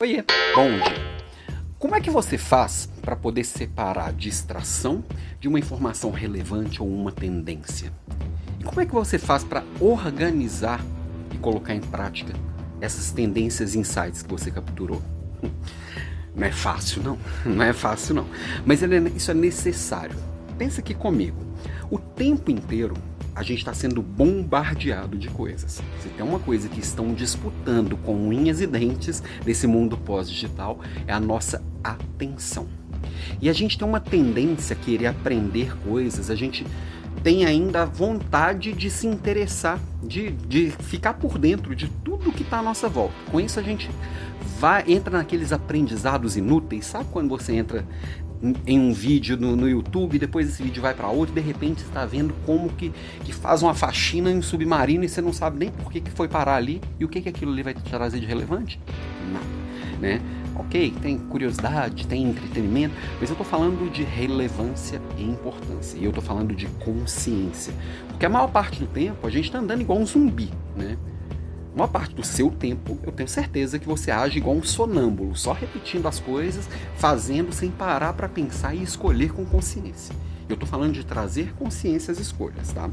Oiê, bom dia. Como é que você faz para poder separar distração de uma informação relevante ou uma tendência? E como é que você faz para organizar e colocar em prática essas tendências e insights que você capturou? Não é fácil, não. Não é fácil, não. Mas isso é necessário. Pensa aqui comigo. O tempo inteiro a gente está sendo bombardeado de coisas. Se tem uma coisa que estão disputando com unhas e dentes nesse mundo pós-digital, é a nossa atenção. E a gente tem uma tendência a querer aprender coisas, a gente tem ainda a vontade de se interessar, de, de ficar por dentro de tudo que está à nossa volta. Com isso a gente vai entra naqueles aprendizados inúteis. Sabe quando você entra em um vídeo no, no YouTube, depois esse vídeo vai para outro, de repente está vendo como que, que faz uma faxina em um submarino e você não sabe nem por que, que foi parar ali e o que, que aquilo ali vai te trazer de relevante? Não, né? Ok, tem curiosidade, tem entretenimento, mas eu estou falando de relevância e importância. E eu estou falando de consciência. Porque a maior parte do tempo a gente está andando igual um zumbi, né? Uma parte do seu tempo, eu tenho certeza que você age igual um sonâmbulo, só repetindo as coisas, fazendo sem parar para pensar e escolher com consciência. Eu estou falando de trazer consciência às escolhas, tá?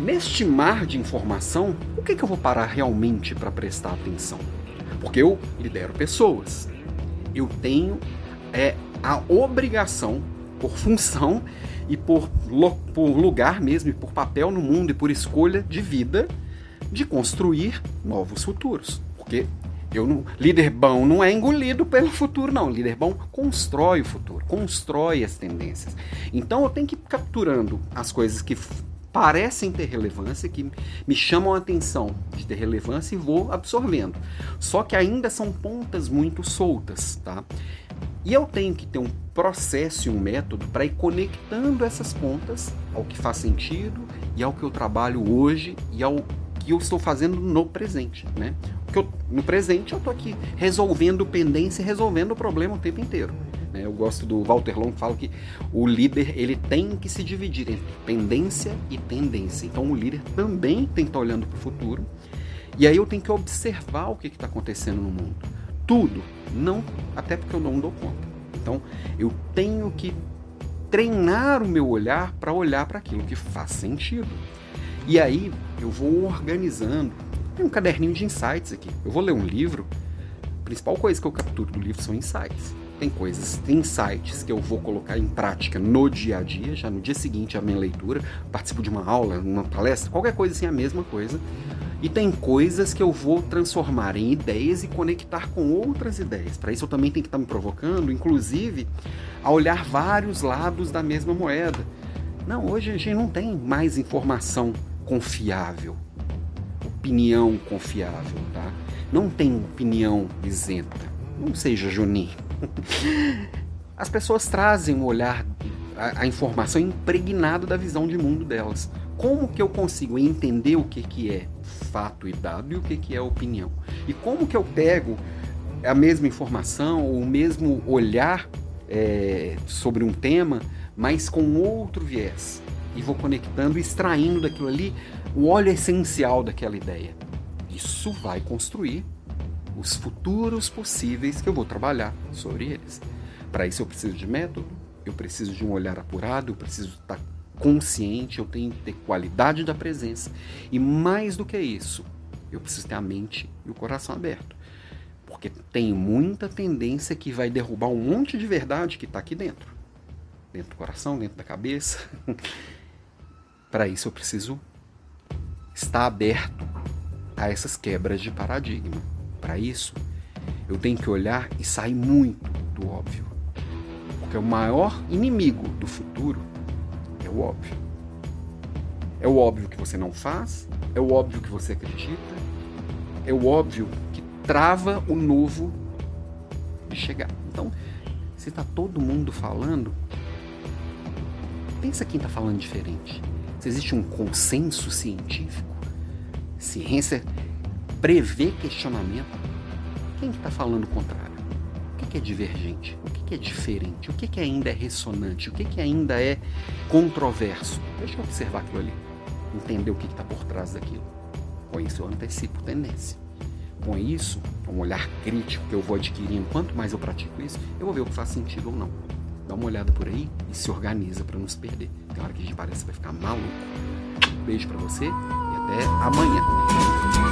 Neste mar de informação, o que, que eu vou parar realmente para prestar atenção? Porque eu lidero pessoas. Eu tenho é, a obrigação, por função e por, por lugar mesmo, e por papel no mundo e por escolha de vida, de construir novos futuros. Porque eu não, líder bom não é engolido pelo futuro, não. Líder bom constrói o futuro, constrói as tendências. Então eu tenho que ir capturando as coisas que parecem ter relevância, que me chamam a atenção de ter relevância e vou absorvendo. Só que ainda são pontas muito soltas, tá? E eu tenho que ter um processo e um método para ir conectando essas pontas ao que faz sentido e ao que eu trabalho hoje e ao que eu estou fazendo no presente, né? Porque eu, no presente eu estou aqui resolvendo pendência, resolvendo o problema o tempo inteiro. Né? Eu gosto do Walter Long que fala que o líder ele tem que se dividir entre pendência e tendência. Então o líder também tem que estar olhando para o futuro. E aí eu tenho que observar o que está acontecendo no mundo. Tudo, não, até porque eu não dou conta. Então eu tenho que treinar o meu olhar para olhar para aquilo que faz sentido. E aí eu vou organizando. Tem um caderninho de insights aqui. Eu vou ler um livro. A principal coisa que eu capturo do livro são insights. Tem coisas, tem insights que eu vou colocar em prática no dia a dia, já no dia seguinte à minha leitura, participo de uma aula, uma palestra, qualquer coisa assim, a mesma coisa. E tem coisas que eu vou transformar em ideias e conectar com outras ideias. Para isso eu também tenho que estar me provocando, inclusive, a olhar vários lados da mesma moeda. Não, hoje a gente não tem mais informação confiável, opinião confiável, tá? Não tem opinião isenta. Não seja Juninho. As pessoas trazem um olhar, a, a, informação impregnada da visão de mundo delas. Como que eu consigo entender o que, que é fato e dado e o que, que é opinião? E como que eu pego a mesma informação, o mesmo olhar é, sobre um tema, mas com outro viés? E vou conectando, extraindo daquilo ali o óleo essencial daquela ideia. Isso vai construir os futuros possíveis que eu vou trabalhar sobre eles. Para isso eu preciso de método, eu preciso de um olhar apurado, eu preciso estar consciente, eu tenho que ter qualidade da presença e mais do que isso, eu preciso ter a mente e o coração aberto. Porque tem muita tendência que vai derrubar um monte de verdade que está aqui dentro. Dentro do coração, dentro da cabeça. Para isso eu preciso estar aberto a essas quebras de paradigma. Para isso, eu tenho que olhar e sair muito do óbvio. Porque o maior inimigo do futuro é o óbvio. É o óbvio que você não faz, é o óbvio que você acredita, é o óbvio que trava o novo de chegar. Então, se está todo mundo falando, pensa quem está falando diferente. Se existe um consenso científico, ciência prevê questionamento, quem está que tá falando o contrário? O que, é divergente? O que, é diferente? O que, ainda é ressonante? O que, ainda é controverso? Deixa eu observar aquilo ali, entender o que está por trás daquilo. Com isso eu antecipo tendência. com isso, um olhar crítico que eu vou adquirindo, quanto mais eu pratico isso, eu vou ver o que faz sentido ou não. Dá uma olhada por aí e se organiza para não se perder. Tem hora que a gente parece que vai ficar maluco. Beijo para você e até amanhã.